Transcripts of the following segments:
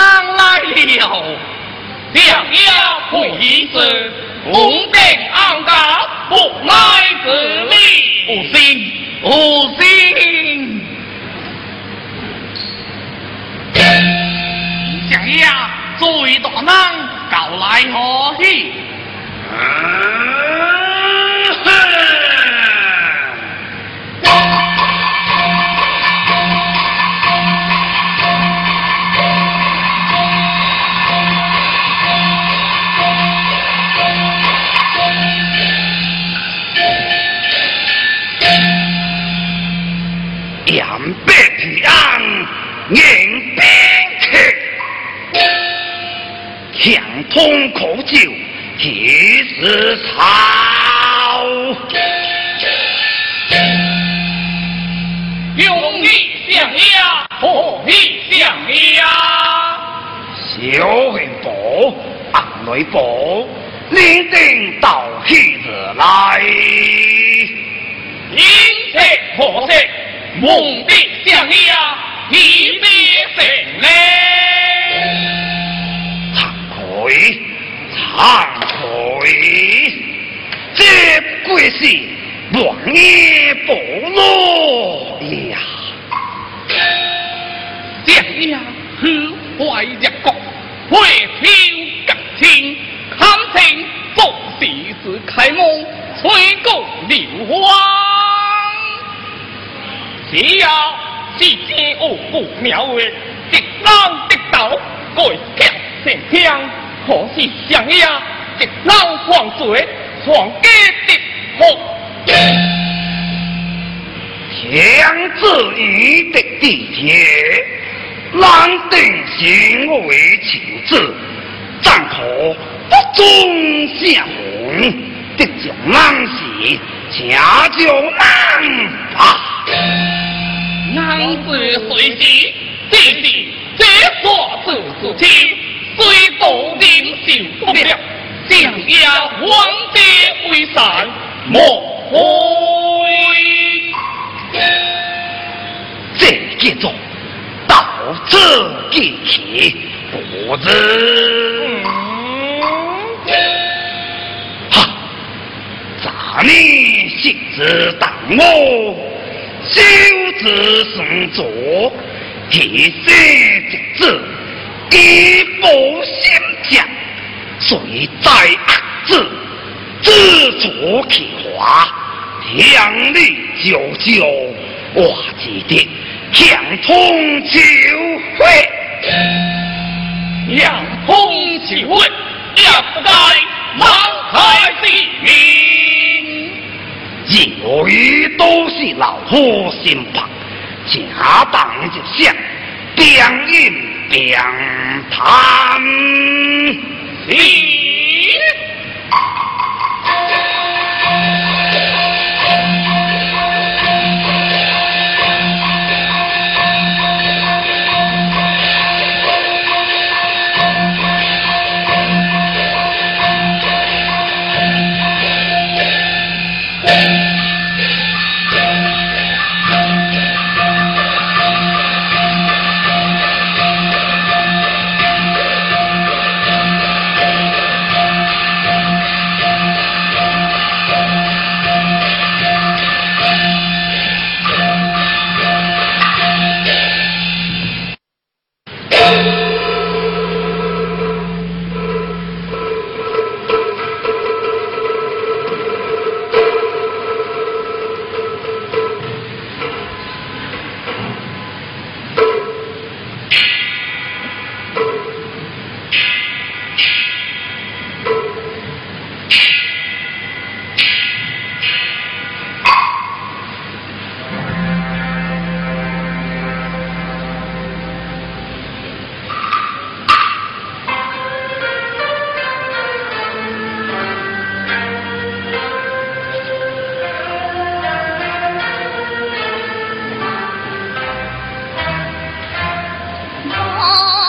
最大人来了，想要会师，红顶安家不来这里，无心无心。想要最大人搞来何喜？两兵去安，迎兵去，强通口酒，即时草。兄弟相压，火弟相压。小人伯，阿女伯，你定到喜子来，迎接何色？梦的想呀，一别成嘞。惭愧，惭愧，这贵是王爷保罗呀！想呀，去怀日国，会飘感情，看情做事是开梦，吹过流花。只要是天恶不妙的，直浪直倒，改脚成枪，可是想呀，直浪放水，闯家直木。强子与的地铁，难定行为情志，战可不忠下红，的将难时，家就难吧。男子随时，只是这所自自亲，虽多忍受不了，想要皇帝为善，莫悔。这叫做道者记起，不知。哈，咱你性子当我，修子生作，提升直子，一步心将，谁在恶子，知足其华，强力救救，我记得强通秋会。两通其会，也不该망开地名。由于都是老夫心旁，家当一想，边应边谈。Oh.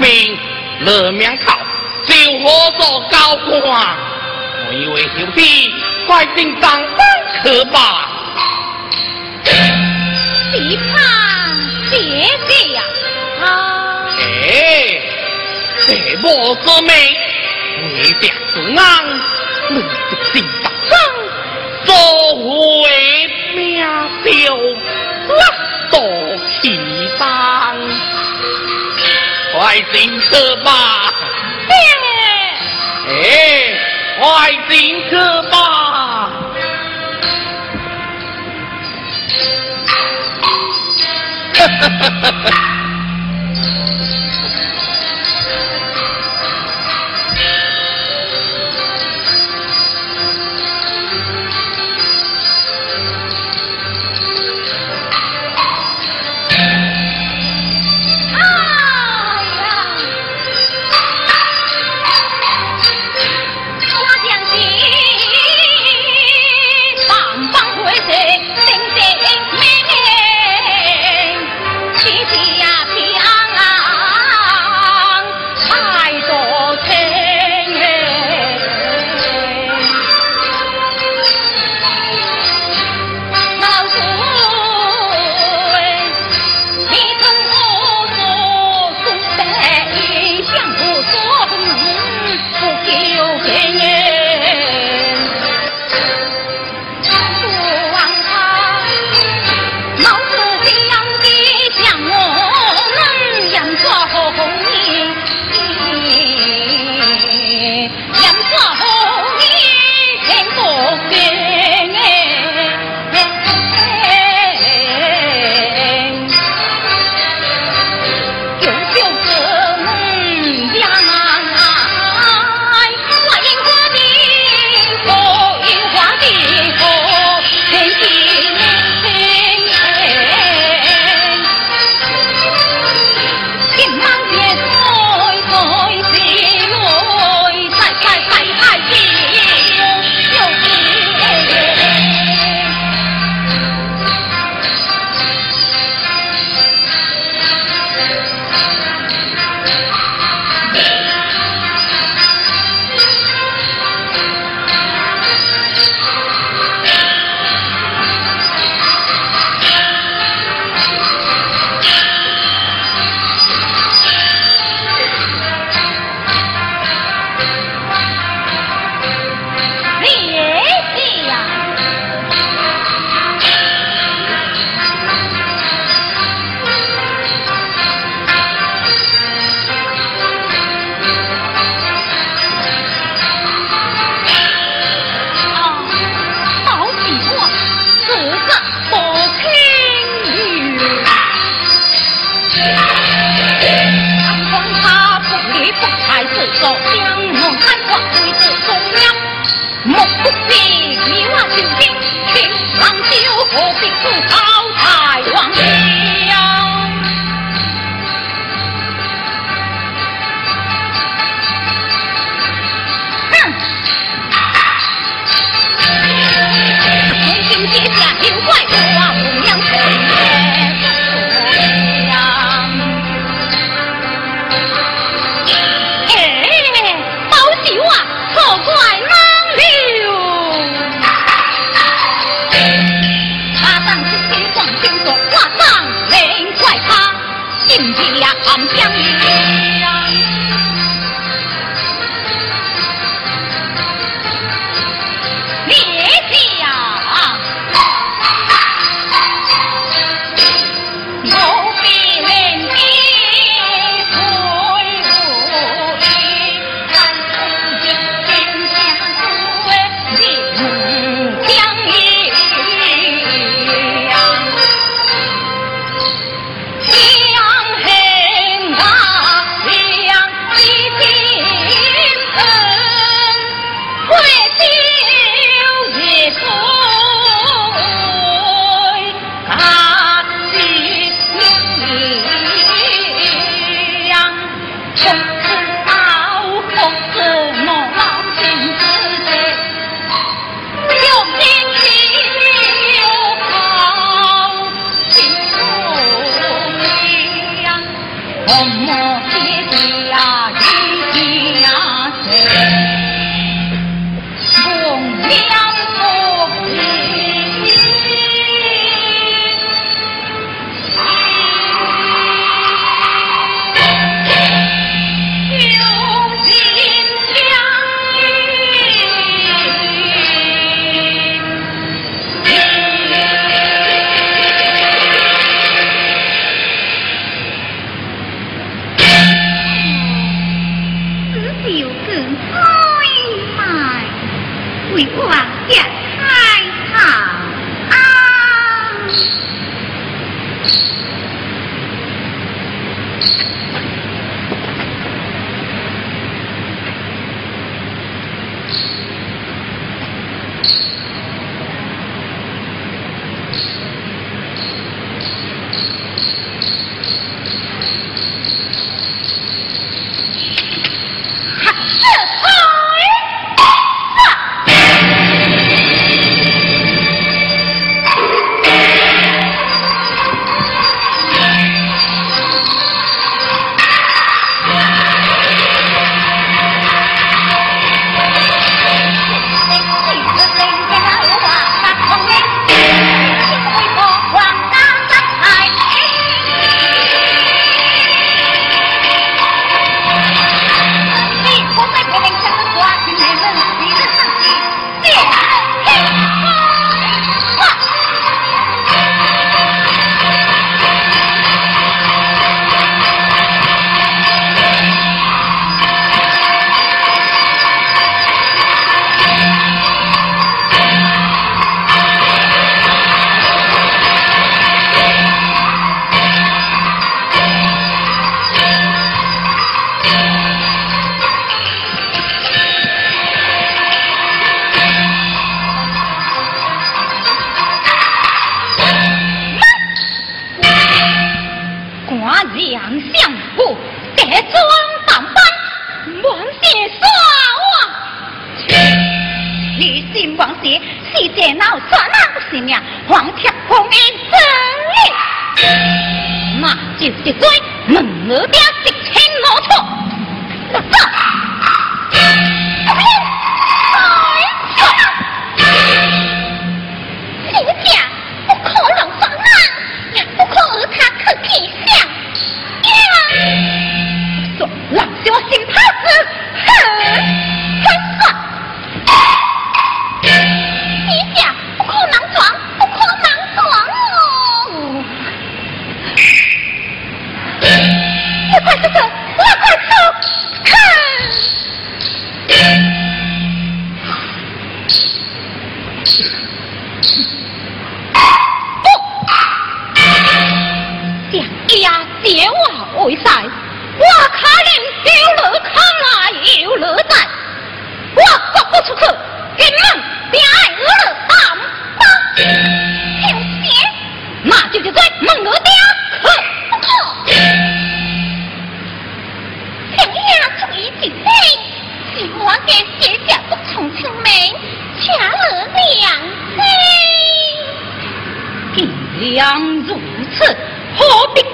咦？乐名头，就何做高官？我以为兄弟快进当班。可罢。地方姐姐呀，啊！哎，这莫之美，为表子安，你的心大生，作为苗条，拉多气当，快进去吧。爹，哎，快进去吧。哈哈哈哈哈。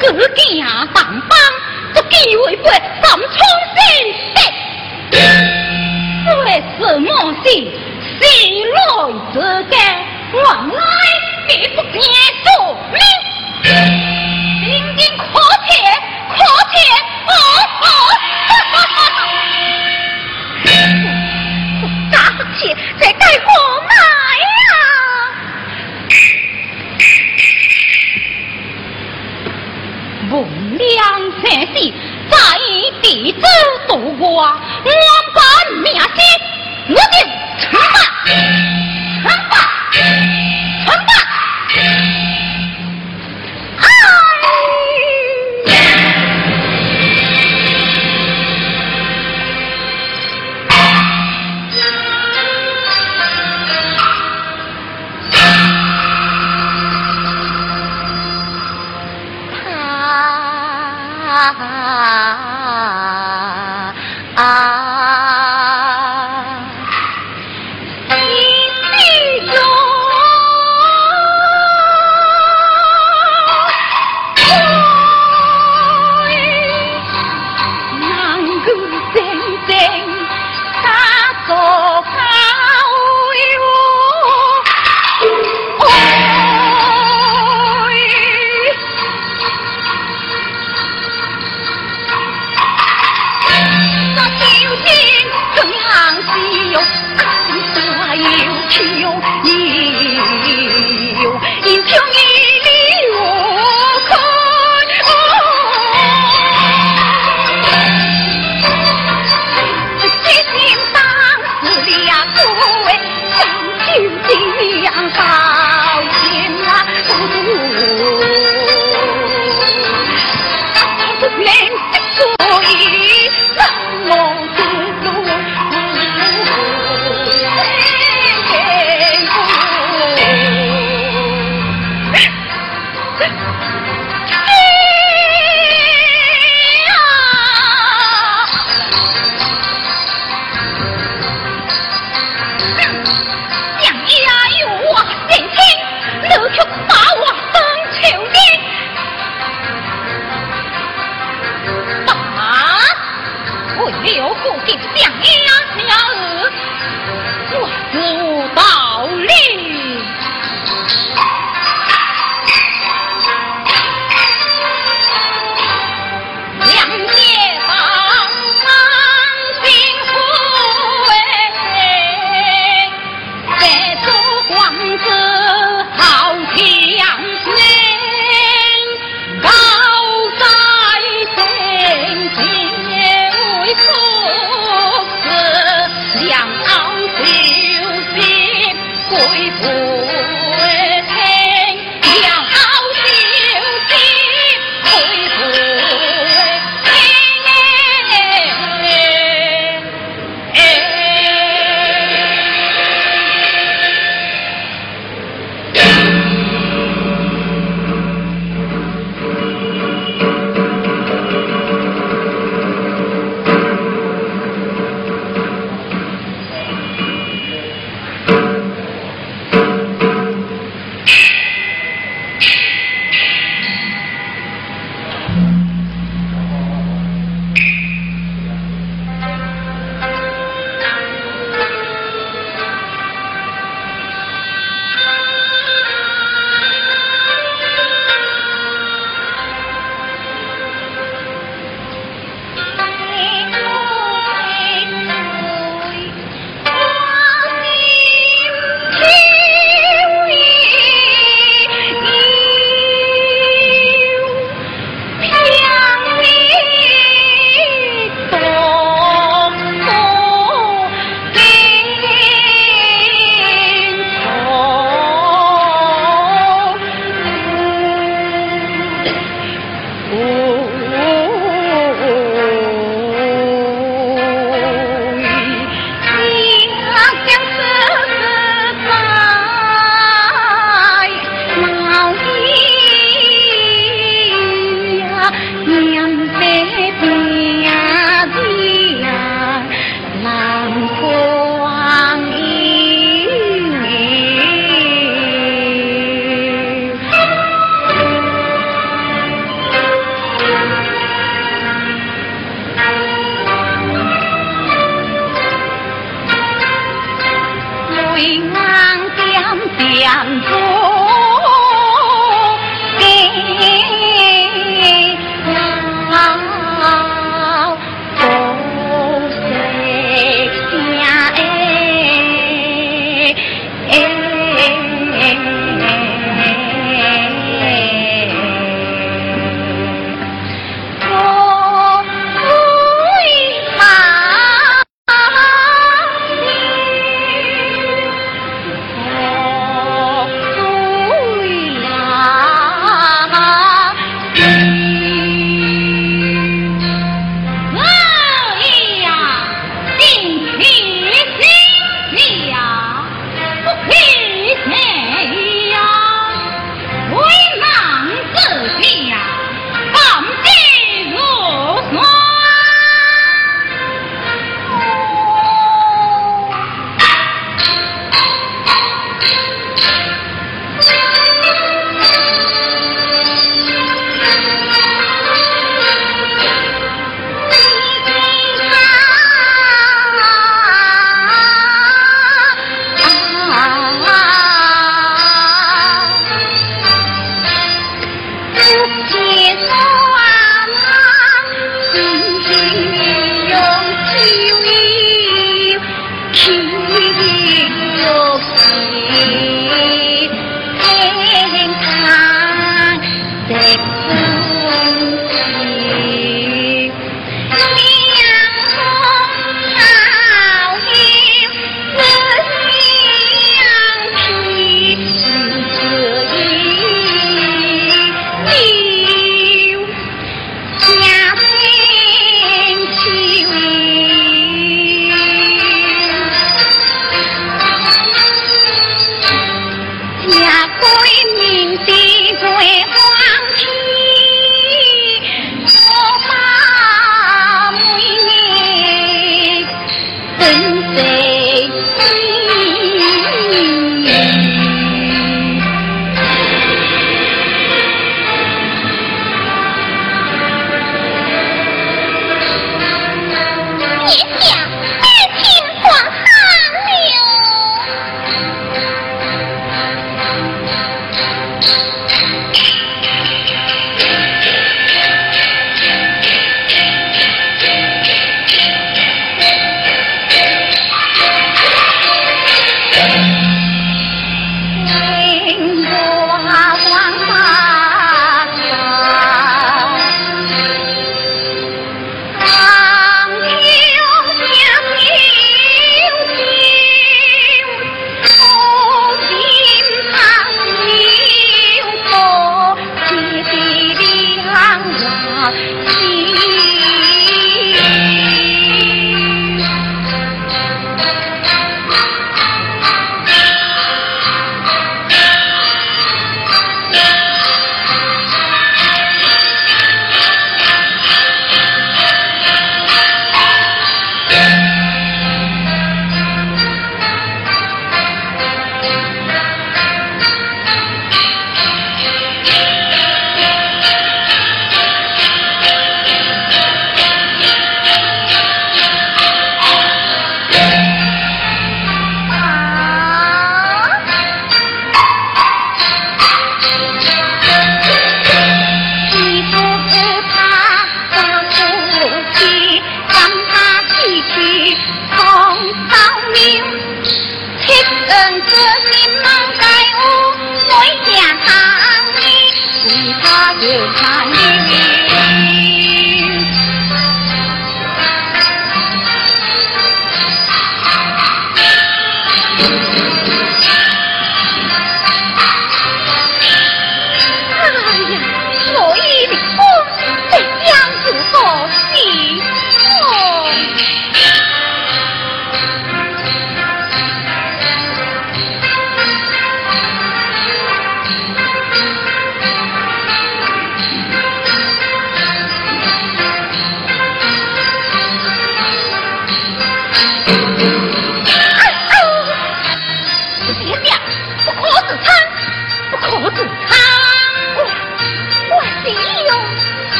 举剑当锋，足尖微拨，三寸新笛。为甚么是，是来之甘？往来你不见数面。临阵阔怯，阔怯，哈哈哈哈哈！哪能去，谁呀？两千岁在地主度过万般良心我定惩罚惩罚惩罚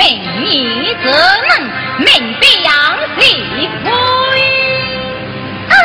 明日则能明辨是非，哎。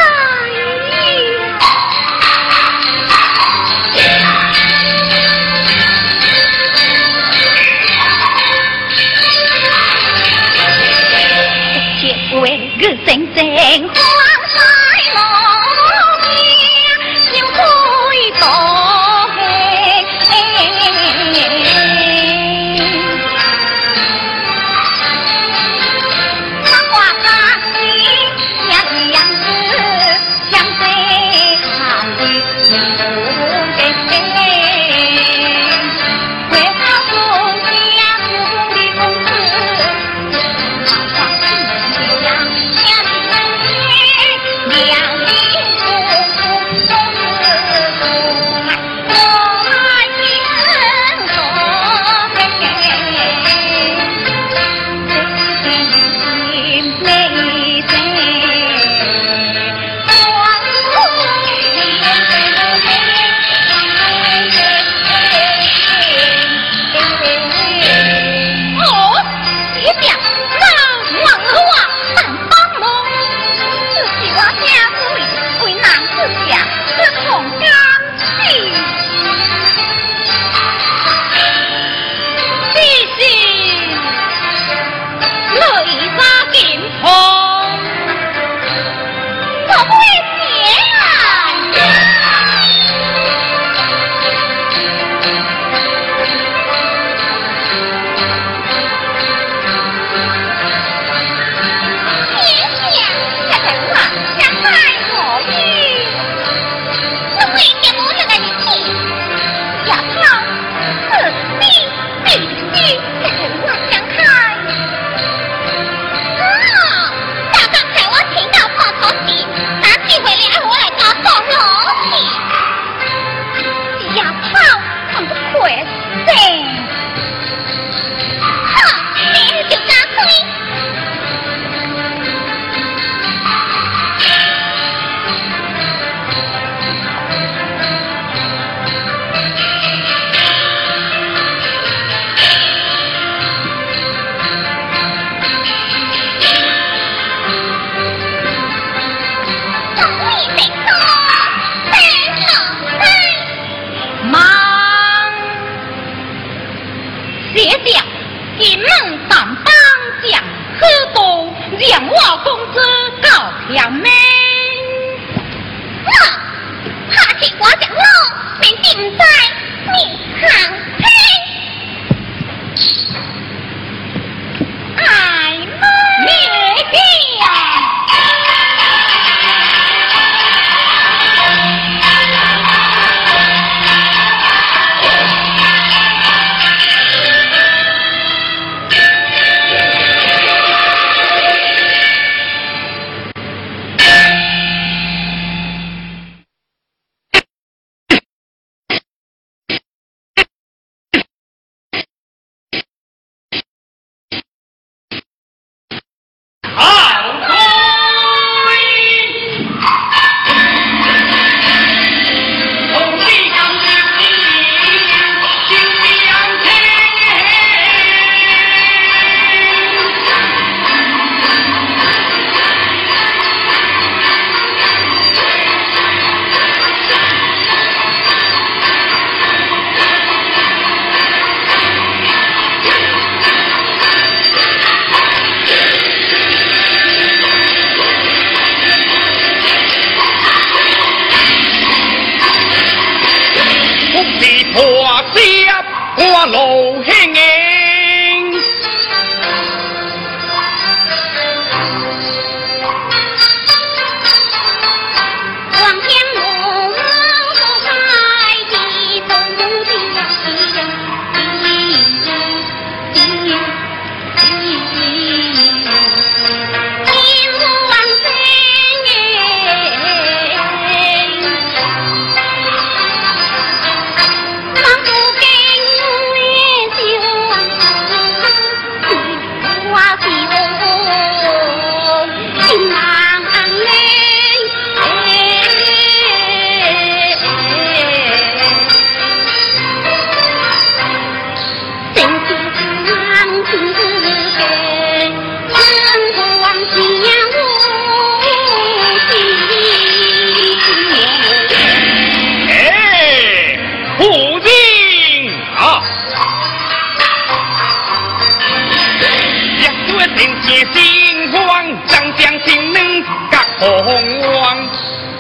凭借星光，将将心能甲风光。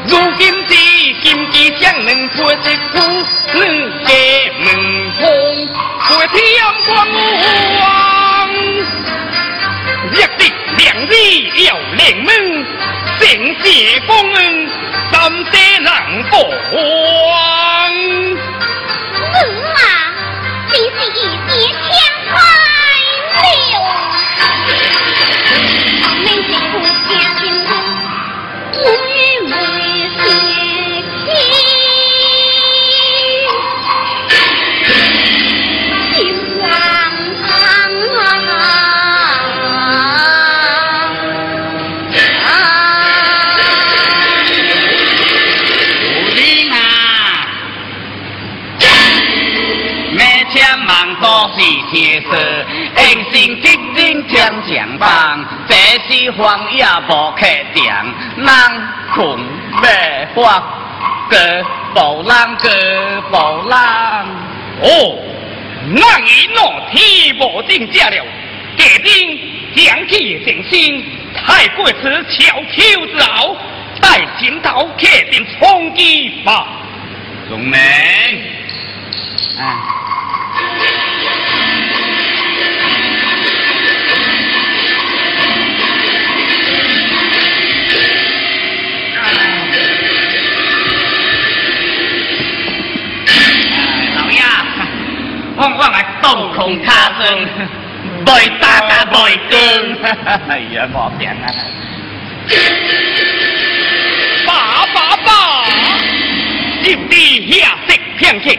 如今是金鸡将能做一夫，两家门风，做天光。一日两地要连盟，正邪风恩，三界难防。嗯啊，真是一箭相逢。了，门不加金钟，不与我结亲。荒野无客店，人困未发，过无人过无人。哦，那一诺天无定价了，家兵将起定心，太过此悄悄之后，待前头客定冲击吧。钟明，哎。往往来洞空卡声，未打甲未光，哎呀，莫变啊！爸爸爸，就地下食片刻，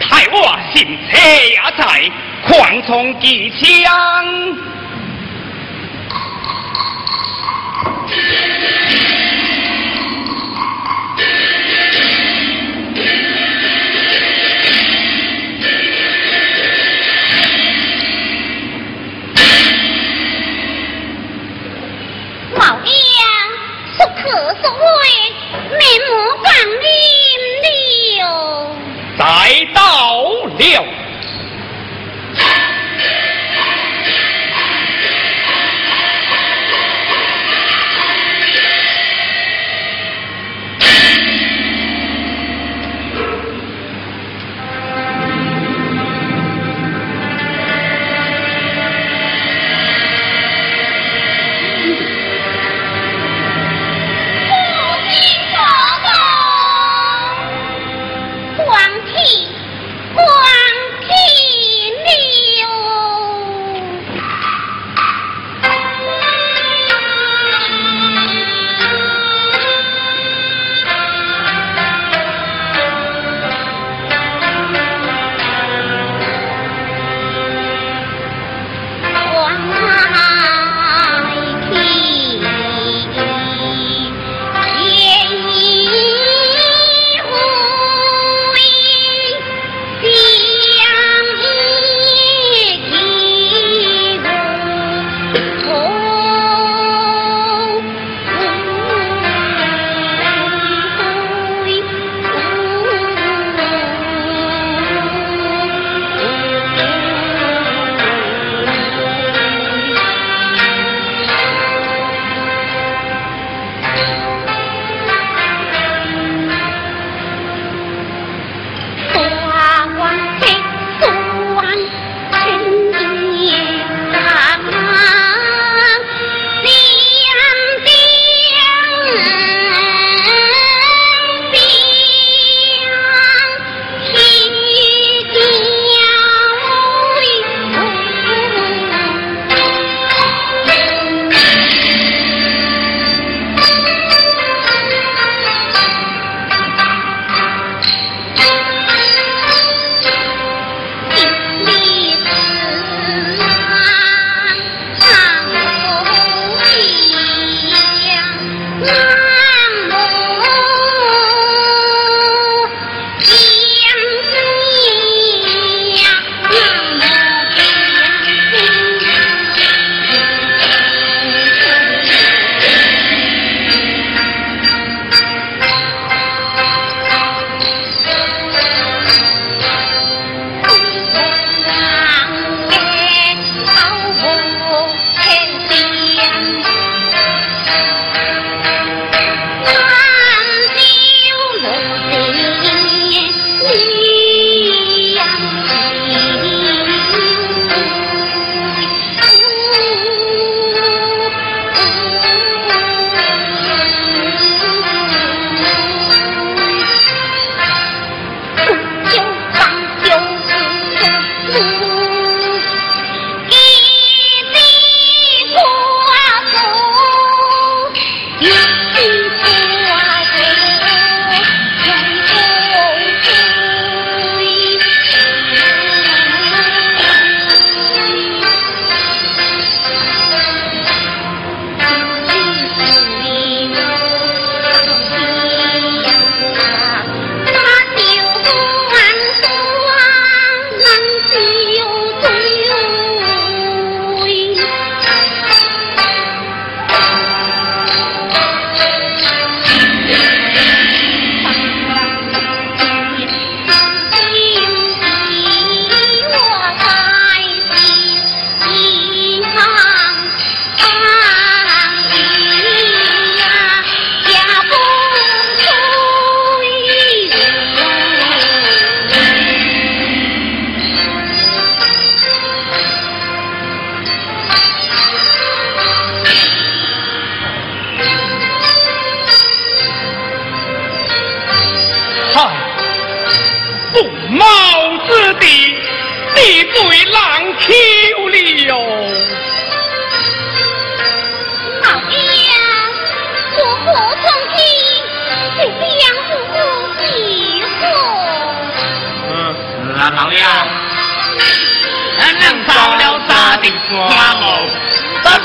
太我心车也在，狂冲机枪。来到了，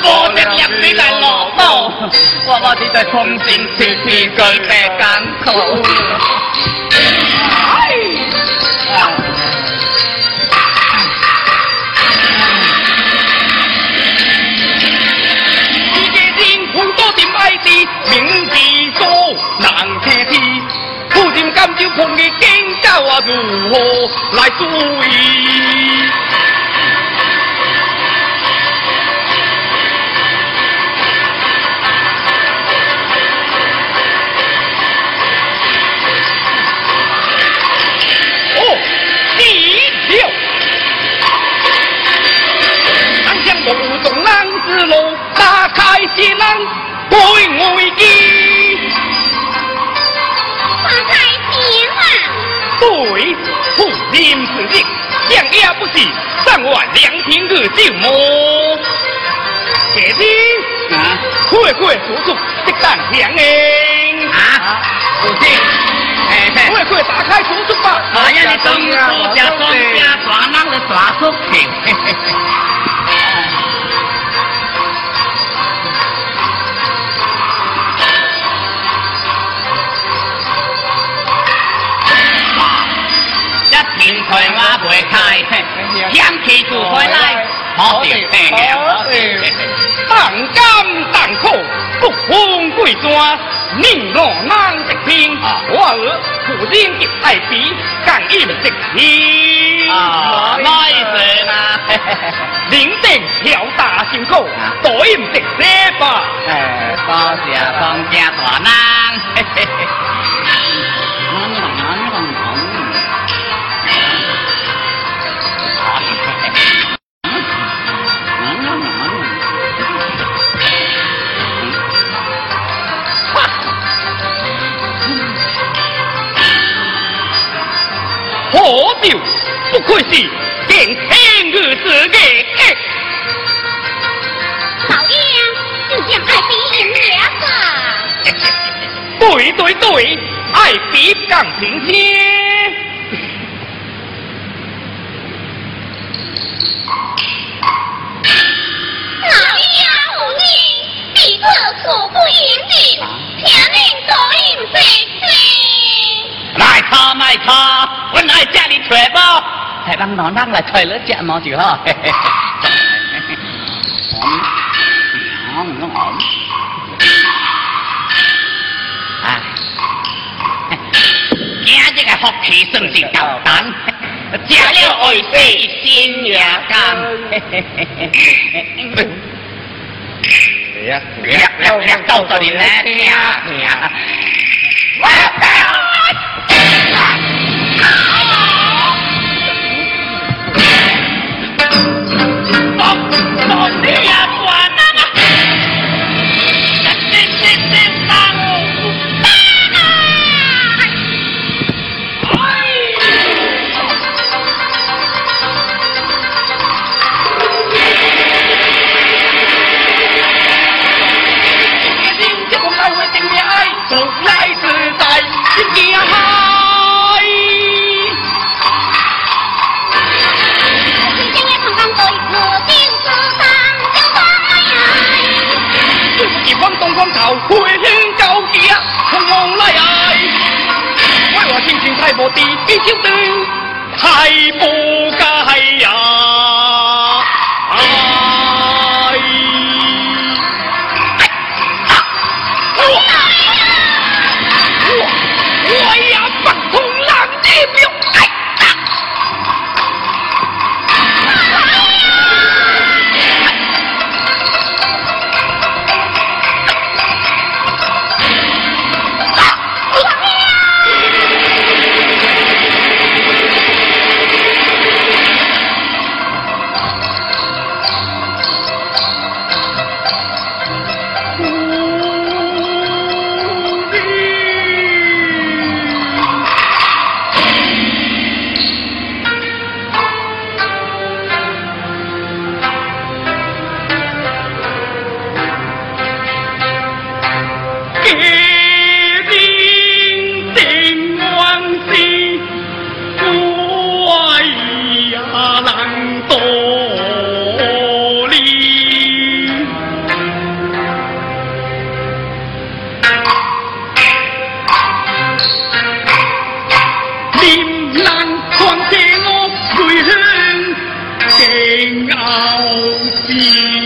咱不得两水来落到，我我哋再重新设计个。的名字多难听的，父亲今朝碰你见教啊如何来注意？开西浪对危机。发财钱啊！对，富林是力，将也不是上万两天个酒么？姐姐，啊快快叔叔，这当香诶！啊，父亲，哎嘿。快快打开叔叔吧！哎呀，你东叔家庄家抓人了抓出去。一片葵花未开，香气就回来，好地平了。当甘当苦，不分贵山，宁若难直听。我儿父亲极爱比，更应直听。啊，那意思啦。领定条大辛苦，对唔直写吧。哎，多谢庄家大人。何酒不愧是见天日之嘅。老爷，就将爱比赢了吧。对对对，爱比更平天。老爷无言，彼此错不应定，请您多应细心。来他买他，我来家里揣包，还让老娘来揣了肩膀就好。嘿嘿嘿嘿嘿。今日个福气算是够胆，吃了爱妻心也甘。呀呀呀！到这里来呀！我要！好好好我天天太薄地，必须等，太不高兴。